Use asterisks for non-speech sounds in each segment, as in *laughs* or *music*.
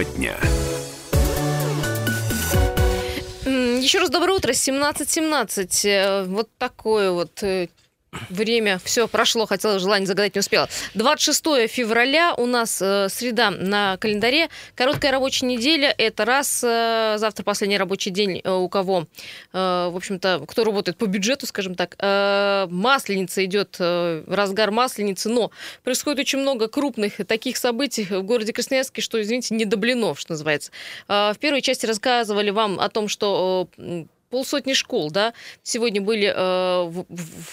Тема дня. Еще раз доброе утро. 17.17. Э, вот такое вот э, Время все прошло, хотела желание загадать, не успела. 26 февраля у нас э, среда на календаре. Короткая рабочая неделя. Это раз. Э, завтра последний рабочий день э, у кого, э, в общем-то, кто работает по бюджету, скажем так. Э, масленица идет, э, разгар масленицы. Но происходит очень много крупных таких событий в городе Красноярске, что, извините, не до блинов, что называется. Э, в первой части рассказывали вам о том, что э, полсотни школ, да, сегодня были э, в,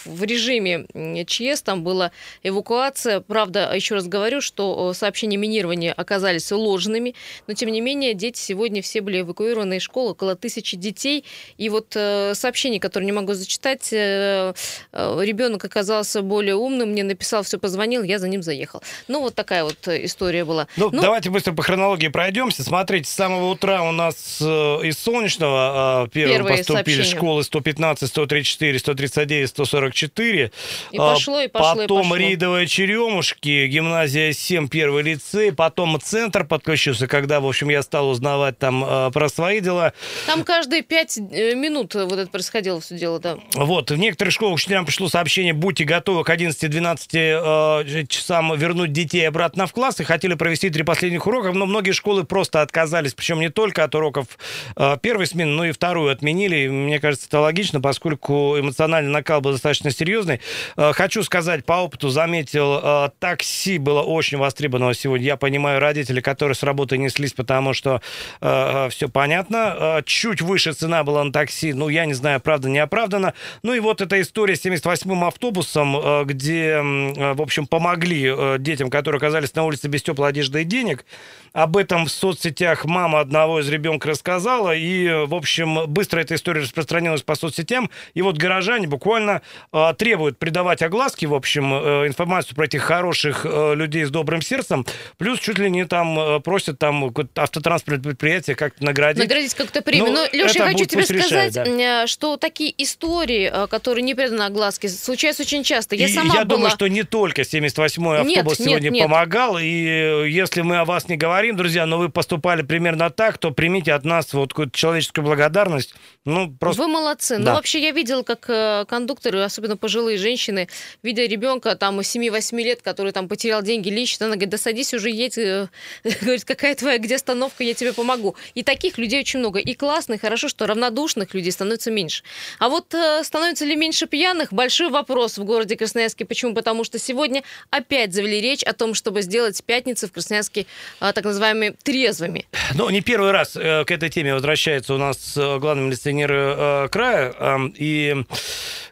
в режиме ЧС, там была эвакуация. Правда, еще раз говорю, что э, сообщения минирования оказались ложными, но тем не менее дети сегодня все были эвакуированы из школы, около тысячи детей. И вот э, сообщение, которое не могу зачитать, э, э, ребенок оказался более умным, мне написал, все позвонил, я за ним заехал. Ну, вот такая вот э, история была. Ну, ну давайте быстро по хронологии пройдемся. Смотрите, с самого утра у нас э, из Солнечного э, первый, первый поступили школы 115, 134, 139, 144. И пошло, и пошло, Потом и пошло. Ридовая Черемушки, гимназия 7, первый лицей. Потом центр подключился, когда, в общем, я стал узнавать там э, про свои дела. Там каждые пять э, минут вот это происходило все дело, да. Вот, в некоторых школах учителям пришло сообщение, будьте готовы к 11-12 э, часам вернуть детей обратно в класс и хотели провести три последних урока, но многие школы просто отказались, причем не только от уроков э, первой смены, но и вторую отменили и мне кажется, это логично, поскольку эмоциональный накал был достаточно серьезный. Э, хочу сказать, по опыту заметил, э, такси было очень востребовано сегодня. Я понимаю родителей, которые с работы неслись, потому что э, все понятно. Чуть выше цена была на такси, ну, я не знаю, правда, не оправдана. Ну и вот эта история с 78-м автобусом, где, в общем, помогли детям, которые оказались на улице без теплой одежды и денег. Об этом в соцсетях мама одного из ребенка рассказала, и, в общем, быстро эта история распространилась по соцсетям, и вот горожане буквально э, требуют придавать огласки, в общем, э, информацию про этих хороших э, людей с добрым сердцем, плюс чуть ли не там э, просят там автотранспортное предприятие как-то наградить. Наградить как-то премию. Ну, Но, Леша, я хочу тебе сказать, решает, да. что такие истории, э, которые не преданы огласке, случаются очень часто. Я и сама я была... думаю, что не только 78-й автобус нет, сегодня нет, нет. помогал, и э, если мы о вас не говорим, друзья, но вы поступали примерно так, то примите от нас вот какую-то человеческую благодарность. Ну, просто... Вы молодцы. Ну, да. Ну, вообще, я видела, как э, кондукторы, особенно пожилые женщины, видя ребенка там 7-8 лет, который там потерял деньги лично, она говорит, да садись уже, едь. Э, *laughs* говорит, какая твоя, где остановка, я тебе помогу. И таких людей очень много. И классных, хорошо, что равнодушных людей становится меньше. А вот э, становится ли меньше пьяных? Большой вопрос в городе Красноярске. Почему? Потому что сегодня опять завели речь о том, чтобы сделать пятницы в Красноярске так называемыми трезвыми. Ну, не первый раз к этой теме возвращается у нас главный милиционер края. И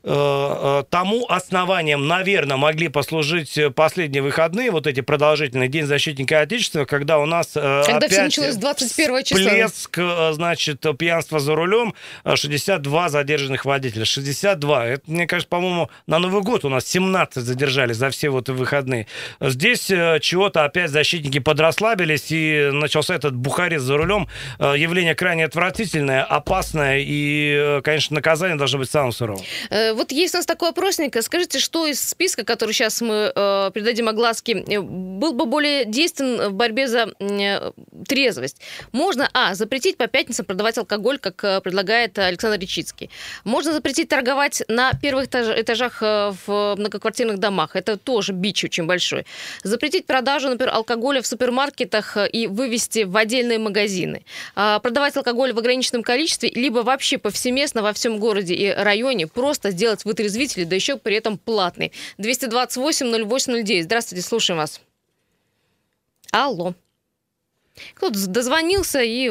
Э, э, тому основанием, наверное, могли послужить последние выходные, вот эти продолжительные День защитника Отечества, когда у нас э, когда опять все началось 21 числа. Всплеск, значит, пьянства за рулем, 62 задержанных водителя. 62. Это, мне кажется, по-моему, на Новый год у нас 17 задержали за все вот выходные. Здесь чего-то опять защитники подрасслабились, и начался этот бухарец за рулем. Явление крайне отвратительное, опасное, и, конечно, наказание должно быть самым суровым вот есть у нас такой опросник. Скажите, что из списка, который сейчас мы э, придадим огласке, э, был бы более действенен в борьбе за э, трезвость? Можно, а, запретить по пятницам продавать алкоголь, как э, предлагает Александр Речицкий. Можно запретить торговать на первых этажах э, в многоквартирных домах. Это тоже бич очень большой. Запретить продажу, например, алкоголя в супермаркетах э, и вывести в отдельные магазины. А, продавать алкоголь в ограниченном количестве, либо вообще повсеместно во всем городе и районе просто сделать вытрезвитель, да еще при этом платный. 228-08-09. Здравствуйте, слушаем вас. Алло. Кто-то дозвонился и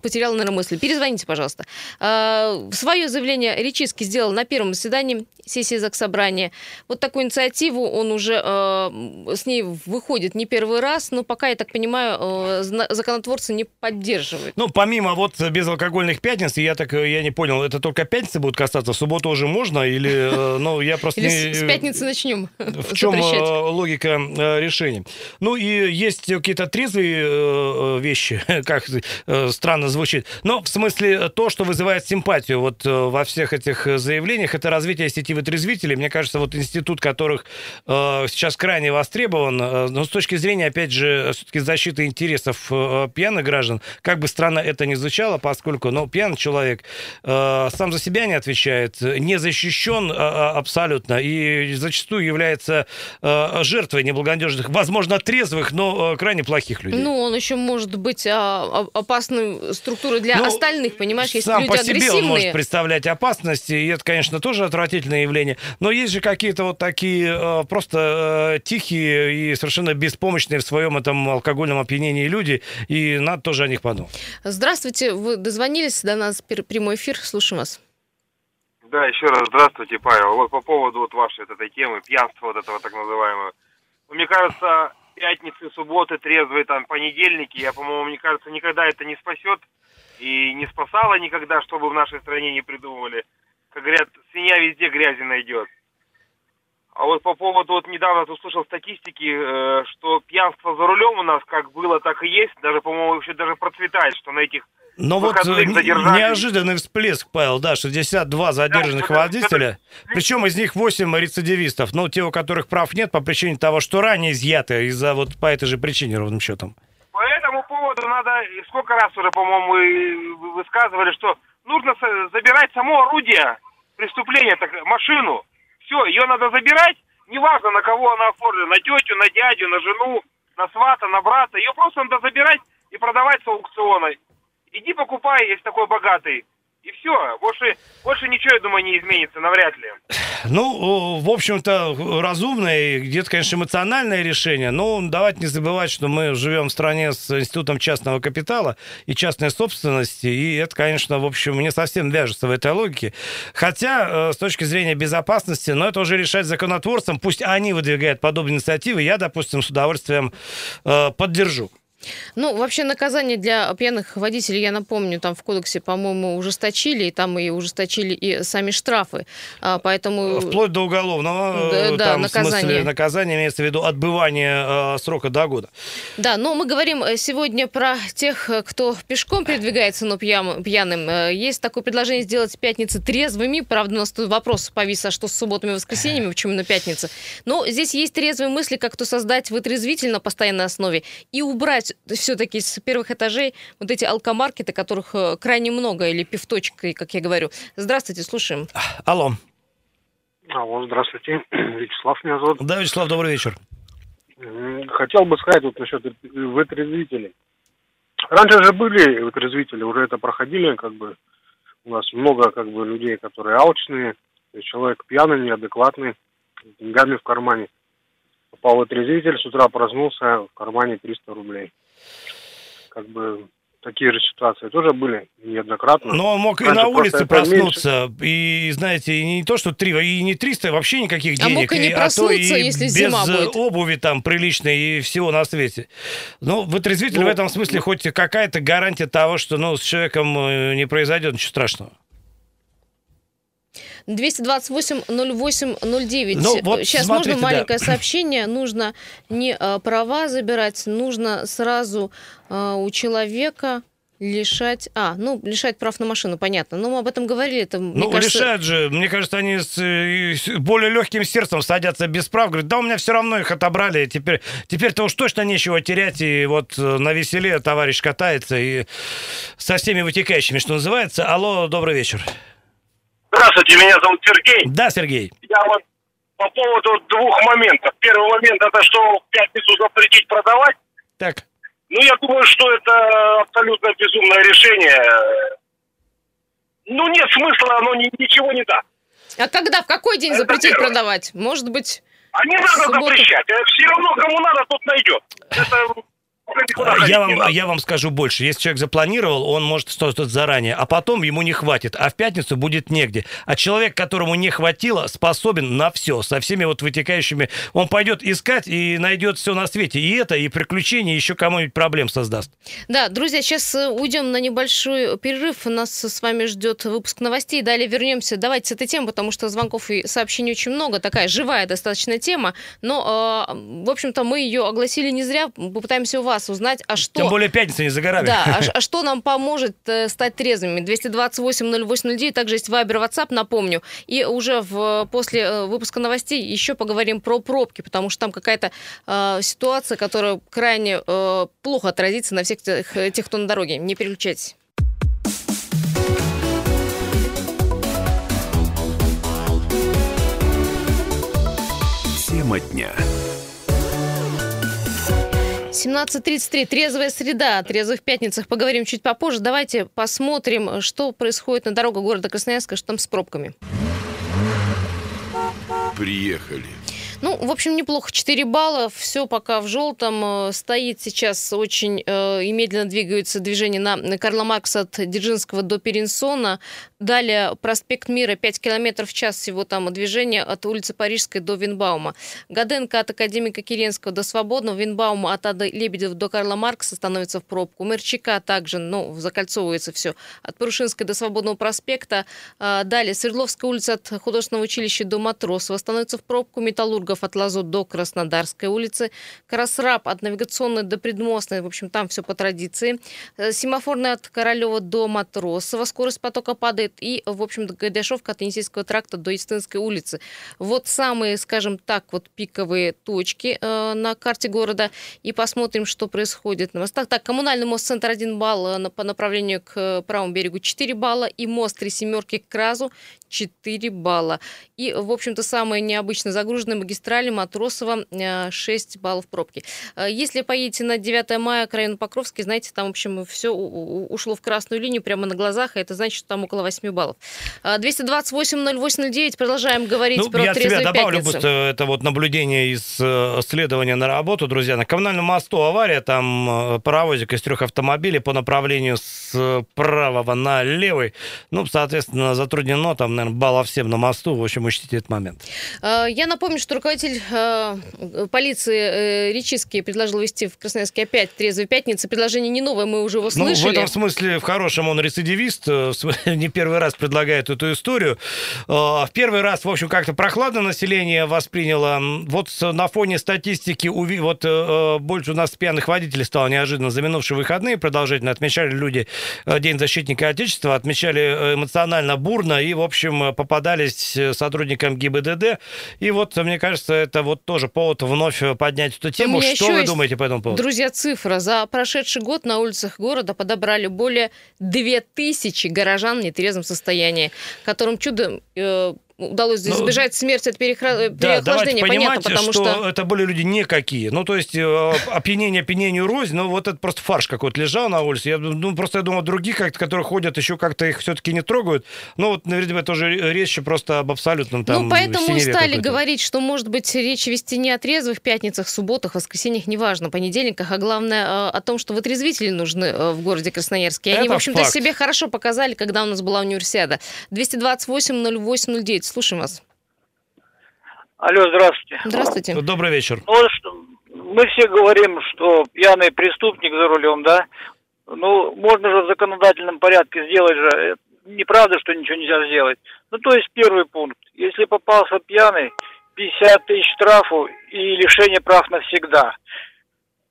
потерял, наверное, мысль. Перезвоните, пожалуйста. А, свое заявление Речиски сделал на первом заседании сессии Заксобрания. Вот такую инициативу он уже а, с ней выходит не первый раз, но пока, я так понимаю, а, законотворцы не поддерживают. Ну, помимо вот безалкогольных пятниц, я так я не понял, это только пятницы будут касаться, в субботу уже можно или, *laughs* ну, я просто Или с пятницы начнем В чем логика решения? Ну, и есть какие-то трезвые э, вещи, *laughs* как э, странно звучит. Но в смысле то, что вызывает симпатию вот во всех этих заявлениях, это развитие сети вытрезвителей. Мне кажется, вот институт, которых сейчас крайне востребован, но с точки зрения, опять же, все-таки защиты интересов пьяных граждан, как бы странно это ни звучало, поскольку, ну, пьяный человек сам за себя не отвечает, не защищен абсолютно и зачастую является жертвой неблагонадежных, возможно, трезвых, но э, крайне плохих людей. Ну, он еще может быть а, опасной структурой для ну, остальных, понимаешь, если сам люди по себе агрессивные. он может представлять опасности, и это, конечно, тоже отвратительное явление. Но есть же какие-то вот такие э, просто э, тихие и совершенно беспомощные в своем этом алкогольном опьянении люди, и надо тоже о них подумать. Здравствуйте, вы дозвонились до нас, прямой эфир, слушаем вас. Да, еще раз здравствуйте, Павел. Вот по поводу вот вашей вот этой темы, пьянства вот этого так называемого. Мне кажется, пятницы, субботы, трезвые, там, понедельники, я, по-моему, мне кажется, никогда это не спасет и не спасало никогда, чтобы в нашей стране не придумывали. Как говорят, свинья везде грязи найдет. А вот по поводу, вот недавно услышал статистики, э, что пьянство за рулем у нас как было, так и есть, даже, по-моему, вообще даже процветает, что на этих но вот э, неожиданный всплеск, Павел, да, 62 задержанных да, водителя, это... причем из них 8 рецидивистов, ну, те, у которых прав нет по причине того, что ранее изъяты из-за вот по этой же причине, ровным счетом. По этому поводу надо, сколько раз уже, по-моему, высказывали, что нужно забирать само орудие преступления, так, машину. Все, ее надо забирать, неважно, на кого она оформлена, на тетю, на дядю, на жену, на свата, на брата. Ее просто надо забирать и продавать с аукциона иди покупай, если такой богатый. И все, больше, больше ничего, я думаю, не изменится, навряд ли. Ну, в общем-то, разумное, где-то, конечно, эмоциональное решение, но давайте не забывать, что мы живем в стране с институтом частного капитала и частной собственности, и это, конечно, в общем, не совсем вяжется в этой логике. Хотя, э, с точки зрения безопасности, но это уже решать законотворцам, пусть они выдвигают подобные инициативы, я, допустим, с удовольствием э, поддержу. Ну, вообще наказание для пьяных водителей, я напомню, там в кодексе, по-моему, ужесточили, и там и ужесточили и сами штрафы. А, поэтому... Вплоть до уголовного. Да, там, да наказание. В смысле, наказание имеется в виду отбывание э, срока до года. Да, но мы говорим э, сегодня про тех, кто пешком передвигается, но пьян, пьяным. Э, есть такое предложение сделать пятницы трезвыми. Правда, у нас тут вопрос повис, а что с субботами и воскресеньями, почему на пятницы? Но здесь есть трезвые мысли, как то создать вытрезвитель на постоянной основе и убрать все-таки с первых этажей вот эти алкомаркеты, которых э, крайне много, или пивточка, как я говорю. Здравствуйте, слушаем. Алло. Алло, здравствуйте. *clears throat* Вячеслав меня зовут. Да, Вячеслав, добрый вечер. Хотел бы сказать вот насчет вытрезвителей. Раньше же были вытрезвители, уже это проходили, как бы у нас много как бы людей, которые алчные, человек пьяный, неадекватный, с деньгами в кармане. Попал вытрезвитель, с утра проснулся, в кармане 300 рублей как бы такие же ситуации тоже были неоднократно. Но он мог Раньше и на улице проснуться, и, знаете, и не то, что три, и не 300, вообще никаких денег. А мог и не проснуться, а то и если без зима будет. обуви там приличной и всего на свете. Ну, вытрезвитель ну, в этом смысле ну, хоть какая-то гарантия того, что ну, с человеком э, не произойдет ничего страшного. 228-08-09. Ну, вот Сейчас смотрите, можно маленькое да. сообщение. Нужно не а, права забирать, нужно сразу а, у человека лишать... А, ну, лишать прав на машину, понятно. Но мы об этом говорили. Это, ну, кажется... лишают же. Мне кажется, они с, с более легким сердцем садятся без прав. Говорят, да у меня все равно их отобрали. Теперь, теперь-то уж точно нечего терять. И вот э, на веселе товарищ катается. И со всеми вытекающими, что называется. Алло, добрый вечер. Здравствуйте, меня зовут Сергей. Да, Сергей. Я вот по поводу двух моментов. Первый момент это что в пятницу запретить продавать. Так. Ну, я думаю, что это абсолютно безумное решение. Ну, нет смысла, оно ни, ничего не даст. А когда, в какой день это запретить первое. продавать? Может быть, А не надо субботу... запрещать. Все равно, кому надо, тот найдет. Это я вам, я вам скажу больше. Если человек запланировал, он может что-то заранее, а потом ему не хватит, а в пятницу будет негде. А человек, которому не хватило, способен на все, со всеми вот вытекающими. Он пойдет искать и найдет все на свете. И это, и приключения, еще кому-нибудь проблем создаст. Да, друзья, сейчас э, уйдем на небольшой перерыв. Нас с вами ждет выпуск новостей. Далее вернемся. Давайте с этой темы, потому что звонков и сообщений очень много. Такая живая достаточно тема. Но, э, в общем-то, мы ее огласили не зря. Попытаемся у вас вас узнать, а что... Тем более пятница не за горами. Да, а, а *laughs* что нам поможет э, стать трезвыми? 228-08-09, также есть Вайбер, WhatsApp, напомню. И уже в, после э, выпуска новостей еще поговорим про пробки, потому что там какая-то э, ситуация, которая крайне э, плохо отразится на всех тех, тех, кто на дороге. Не переключайтесь. Тема дня. 17.33. Трезвая среда. Трезвых пятницах поговорим чуть попозже. Давайте посмотрим, что происходит на дорогах города Красноярска, что там с пробками. Приехали. Ну, в общем, неплохо. 4 балла. Все пока в желтом. Э, стоит сейчас очень э, и медленно двигаются движения на Карла Маркса от Дзержинского до Перенсона. Далее проспект Мира, 5 километров в час всего там движение от улицы Парижской до Винбаума. Гаденко от Академика Киренского до Свободного. Винбаума от Ады Лебедев до Карла Маркса становится в пробку. Мерчика также, ну, закольцовывается все. От Парушинской до Свободного проспекта. А, далее Свердловская улица от Художественного училища до Матросова становится в пробку. Металлургов от Лазо до Краснодарской улицы. Красраб от Навигационной до Предмостной. В общем, там все по традиции. Э, Семафорная от Королева до Матросова. Скорость потока падает и, в общем-то, Гайдашовка от Енисейского тракта до Истинской улицы. Вот самые, скажем так, вот пиковые точки э, на карте города, и посмотрим, что происходит на мостах. Так, коммунальный мост центр 1 балл э, по направлению к э, правому берегу 4 балла, и мост три семерки к Кразу 4 балла. И, в общем-то, самые необычно загруженные магистрали Матросова 6 баллов пробки. Если поедете на 9 мая к району Покровский, знаете, там, в общем, все ушло в красную линию прямо на глазах, и это значит, что там около 8 8 баллов. 228-08-09. Продолжаем говорить ну, про Я тебя добавлю, пятницу. просто это вот наблюдение из э, следования на работу, друзья. На коммунальном мосту авария, там э, паровозик из трех автомобилей по направлению с э, правого на левый. Ну, соответственно, затруднено там, наверное, баллов всем на мосту. В общем, учтите этот момент. Я напомню, что руководитель полиции Речиский предложил вести в Красноярске опять трезвые пятницы. Предложение не новое, мы уже его слышали. Ну, в этом смысле, в хорошем он рецидивист, *laughs* не первый раз предлагает эту историю. А, в первый раз, в общем, как-то прохладно население восприняло. Вот на фоне статистики, вот э, э, больше у нас пьяных водителей стало неожиданно за минувшие выходные. Продолжительно отмечали люди э, День защитника Отечества, отмечали эмоционально бурно и, в общем, попадались сотрудникам ГИБДД. И вот, мне кажется, это вот тоже повод вновь поднять эту тему. Что вы думаете по этому поводу? Друзья, цифра. За прошедший год на улицах города подобрали более 2000 горожан не трезвом состоянии, которым чудом э, удалось ну, избежать ну, смерти от перехра... да, переохлаждения, понятно, потому что, что... это были люди никакие. Ну, то есть э, опьянение опьянению рознь, но вот это просто фарш какой-то лежал на улице. Я, ну, просто я думал, других, как которые ходят, еще как-то их все-таки не трогают. Ну, вот, наверное, тоже речь просто об абсолютном там Ну, поэтому стали говорить, что, может быть, речь вести не о трезвых пятницах, субботах, воскресеньях, неважно, понедельниках, а главное э, о том, что вытрезвители нужны э, в городе Красноярске. И они, в общем-то, себе хорошо показали, когда у нас была универсиада. 228 08 09 Слушаем вас. Алло, здравствуйте. Здравствуйте. Добрый вечер. Ну, мы все говорим, что пьяный преступник за рулем, да? Ну, можно же в законодательном порядке сделать же. Неправда, что ничего нельзя сделать. Ну, то есть первый пункт. Если попался пьяный, 50 тысяч штрафу и лишение прав навсегда.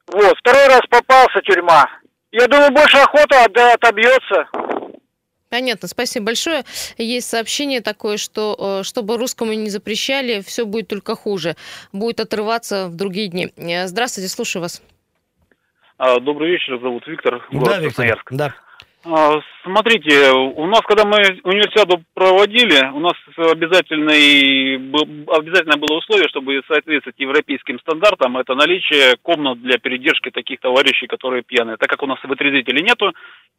Вот. Второй раз попался тюрьма. Я думаю, больше охота отобьется. Понятно, спасибо большое. Есть сообщение такое, что э, чтобы русскому не запрещали, все будет только хуже. Будет отрываться в другие дни. Э, здравствуйте, слушаю вас. А, добрый вечер, зовут Виктор, город да, Виктор, Красноярск. Да. А, смотрите, у нас, когда мы универсиаду проводили, у нас обязательный, обязательно было условие, чтобы соответствовать европейским стандартам, это наличие комнат для передержки таких товарищей, которые пьяные. Так как у нас вытрезвителей нету,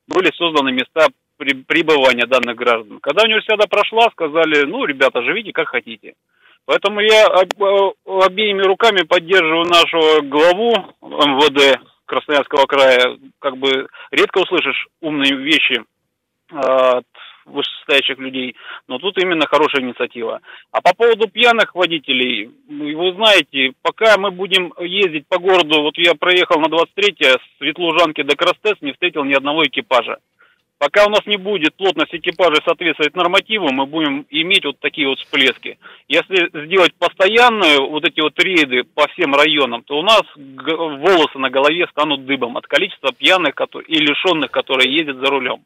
были созданы места пребывания данных граждан. Когда универсиада прошла, сказали, ну, ребята, живите как хотите. Поэтому я обеими руками поддерживаю нашего главу МВД Красноярского края. Как бы редко услышишь умные вещи от вышестоящих людей, но тут именно хорошая инициатива. А по поводу пьяных водителей, вы знаете, пока мы будем ездить по городу, вот я проехал на 23-е с Ветлужанки до Крастес, не встретил ни одного экипажа. Пока у нас не будет плотность экипажа соответствовать нормативу, мы будем иметь вот такие вот всплески. Если сделать постоянные вот эти вот рейды по всем районам, то у нас волосы на голове станут дыбом от количества пьяных и лишенных, которые ездят за рулем.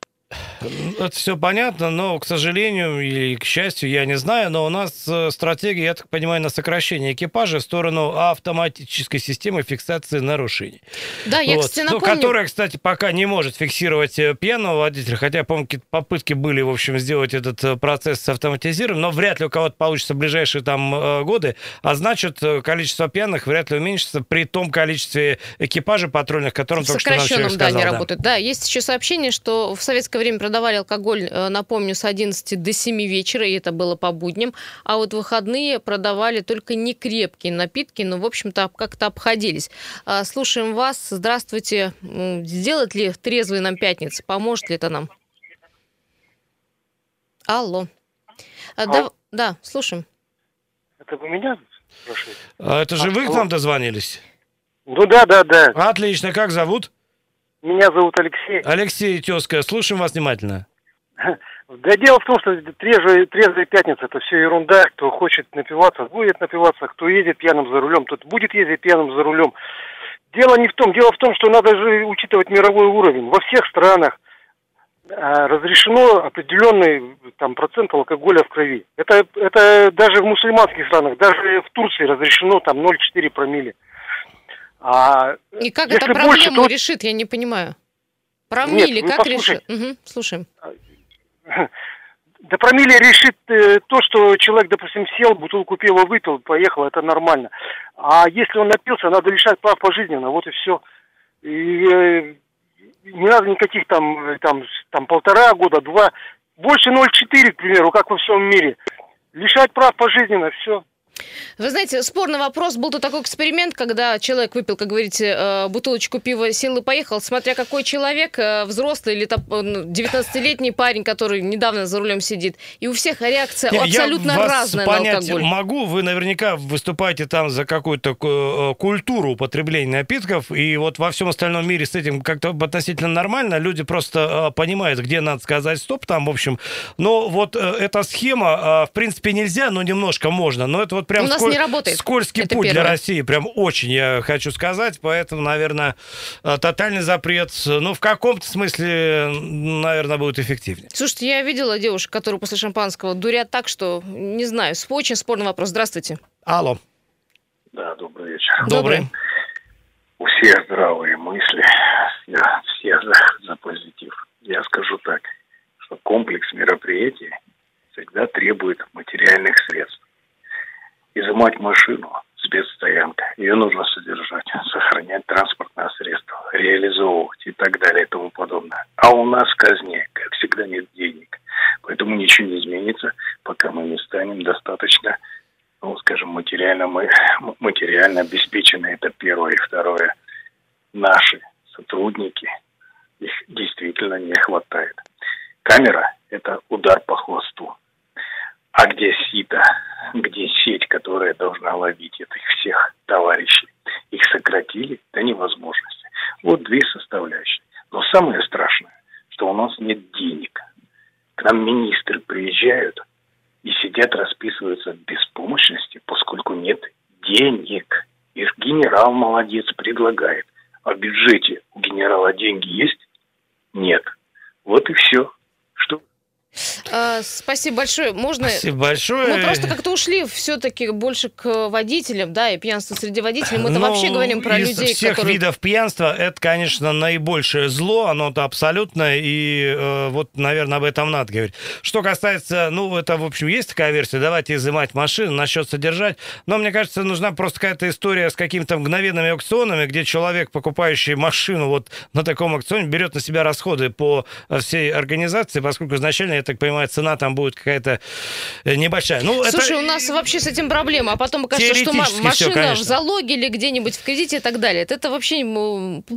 Это все понятно, но, к сожалению или к счастью, я не знаю, но у нас э, стратегия, я так понимаю, на сокращение экипажа в сторону автоматической системы фиксации нарушений. Да, я, Вот. кстати, Ну, напомню... которая, кстати, пока не может фиксировать э, пьяного водителя, хотя, по-моему, какие-то попытки были, в общем, сделать этот э, процесс автоматизированным, но вряд ли у кого-то получится в ближайшие там годы, а значит, количество пьяных вряд ли уменьшится при том количестве экипажей патрульных, которым в только что нам человек да, сказал. не да. работают. Да, есть еще сообщение, что в советское время продавали алкоголь, э, напомню, с 11 до 7 вечера, и это было по будням, а вот в выходные продавали только не крепкие напитки, но, в общем-то, об- как-то обходились. А, Слушаем вас. Здравствуйте. Сделать ли трезвый нам пятница? Поможет ли это нам? Алло. А, да, да, слушаем. Это вы меня спрашиваете? А Это же вы к нам дозвонились? Ну да, да, да. Отлично, как зовут? Меня зовут Алексей. Алексей Тезка, слушаем вас внимательно. Да дело в том, что трезвая, трезвая пятница это все ерунда. Кто хочет напиваться, будет напиваться. Кто едет пьяным за рулем, тот будет ездить пьяным за рулем. Дело не в том. Дело в том, что надо же учитывать мировой уровень. Во всех странах а, разрешено определенный там процент алкоголя в крови. Это, это даже в мусульманских странах, даже в Турции разрешено там 0,4 промилле. А И как это больше, проблему то- решит, я не понимаю. Про Нет, мили вы как решит? Мгм, слушаем. Да промилле решит э, то, что человек, допустим, сел, бутылку пива выпил, поехал, это нормально. А если он напился, надо лишать прав пожизненно, вот и все. И э, не надо никаких там, э, там, там полтора года, два, больше 0,4, к примеру, как во всем мире. Лишать прав пожизненно, все. Вы знаете, спорный вопрос. Был тут такой эксперимент, когда человек выпил, как говорите, э, бутылочку пива, сел и поехал. Смотря какой человек, э, взрослый или там, э, ну, 19-летний парень, который недавно за рулем сидит. И у всех реакция Не, я абсолютно вас разная на понять алкоголь. могу. Вы наверняка выступаете там за какую-то э, культуру употребления напитков, и вот во всем остальном мире с этим как-то относительно нормально. Люди просто понимают, где надо сказать стоп там, в общем. Но вот эта схема, в принципе, нельзя, но немножко можно. Но это вот прям У нас сколь- не работает. скользкий Это путь для первое. России. Прям очень, я хочу сказать. Поэтому, наверное, э, тотальный запрет, ну, в каком-то смысле, наверное, будет эффективнее. Слушайте, я видела девушек, которые после шампанского дурят так, что, не знаю, с- очень спорный вопрос. Здравствуйте. Алло. Да, добрый вечер. Добрый. У всех здравые мысли, я все за, за позитив. Я скажу так, что комплекс мероприятий всегда требует материальных средств. Изымать машину, спецстоянка, ее нужно содержать, сохранять транспортное средство, реализовывать и так далее и тому подобное. А у нас в казне, как всегда, нет денег. Поэтому ничего не изменится, пока мы не станем достаточно ну, скажем, материально мы м- материально обеспечены, это первое. И второе, наши сотрудники, их действительно не хватает. Камера – это удар по хвосту. А где сито, где сеть, которая должна ловить этих всех товарищей? Их сократили до невозможности. Вот две составляющие. Но самое страшное, что у нас нет денег. К нам министры приезжают, и сидят, расписываются в беспомощности, поскольку нет денег. И генерал молодец, предлагает. А в бюджете у генерала деньги есть? Нет. Вот и все. Что А, спасибо большое. Можно... Спасибо большое. Мы просто как-то ушли все-таки больше к водителям, да, и пьянство среди водителей. Мы-то Ну, вообще говорим про из людей, всех которые... видов пьянства это, конечно, наибольшее зло, оно-то абсолютно, и э, вот, наверное, об этом надо говорить. Что касается, ну, это, в общем, есть такая версия, давайте изымать машину, насчет содержать, но, мне кажется, нужна просто какая-то история с какими-то мгновенными аукционами, где человек, покупающий машину вот на таком аукционе, берет на себя расходы по э, всей организации, поскольку изначально, я так понимаю, цена там будет какая-то э, небольшая. Ну, Слушай, это... у нас вообще с этим проблема, а потом кажется, что машина в конечно. залоге или где-нибудь в кредите и так далее. Это вообще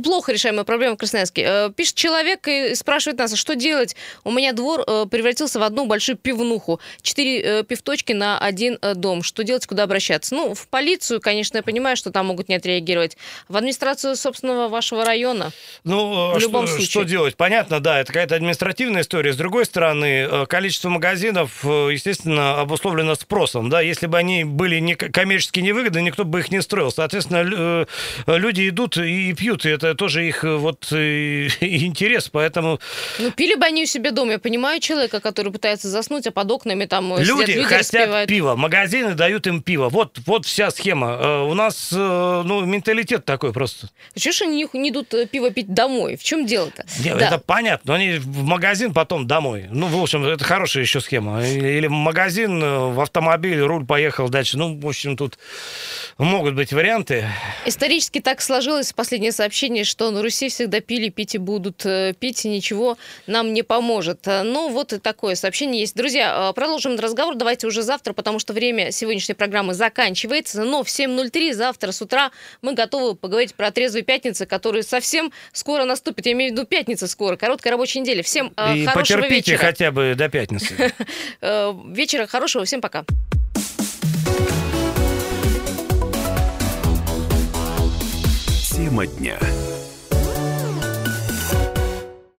плохо решаемая проблема в Красноярске. Э, Пишет человек и спрашивает нас, а что делать? У меня двор э, превратился в одну большую пивнуху. Четыре пивточки на один дом. Что делать, куда обращаться? Ну, в полицию, конечно, я понимаю, что там могут не отреагировать. В администрацию собственного вашего района. Ну, В любом что, случае. что делать? Понятно, да, это какая-то административная история. С другой стороны, количество магазинов, э, естественно, обусловлено спросом. Да? Если бы они были не коммерчески невыгодны, никто бы их не строил. Соответственно, э, люди идут и пьют, и это тоже их э, вот *laughs* интерес, поэтому Ну, пили бы они у себя дома. Я понимаю человека, который пытается заснуть, а под окнами там люди сидят люди, хотят распивают. пива, магазины дают им пиво. Вот, вот вся схема. У нас, ну, менталитет такой просто. Чего ж они не идут пиво пить домой? В чем дело-то? Не, Да. Это понятно, но они в магазин, потом домой. Ну, в общем, это хорошая еще схема. Или в магазин, э, в автомобиль, руль поехал дальше. Ну, в общем, тут могут быть варианты. Исторически так сложилось последнее сообщение, что на Руси всегда пили, пить и будут э, пить, и ничего нам не поможет. Э, Ну, вот и такое сообщение есть. Друзья, э, продолжим разговор. Давайте уже завтра, потому что время сегодняшней программы заканчивается. Но в 7.03 завтра с утра мы готовы поговорить про трезвые пятницы, которые совсем скоро наступят. Я имею в виду пятница скоро, короткая рабочая неделя. Всем И хорошего потерпите вечера. хотя бы до пятницы. *laughs* Вечера хорошего. Всем пока. Тема дня.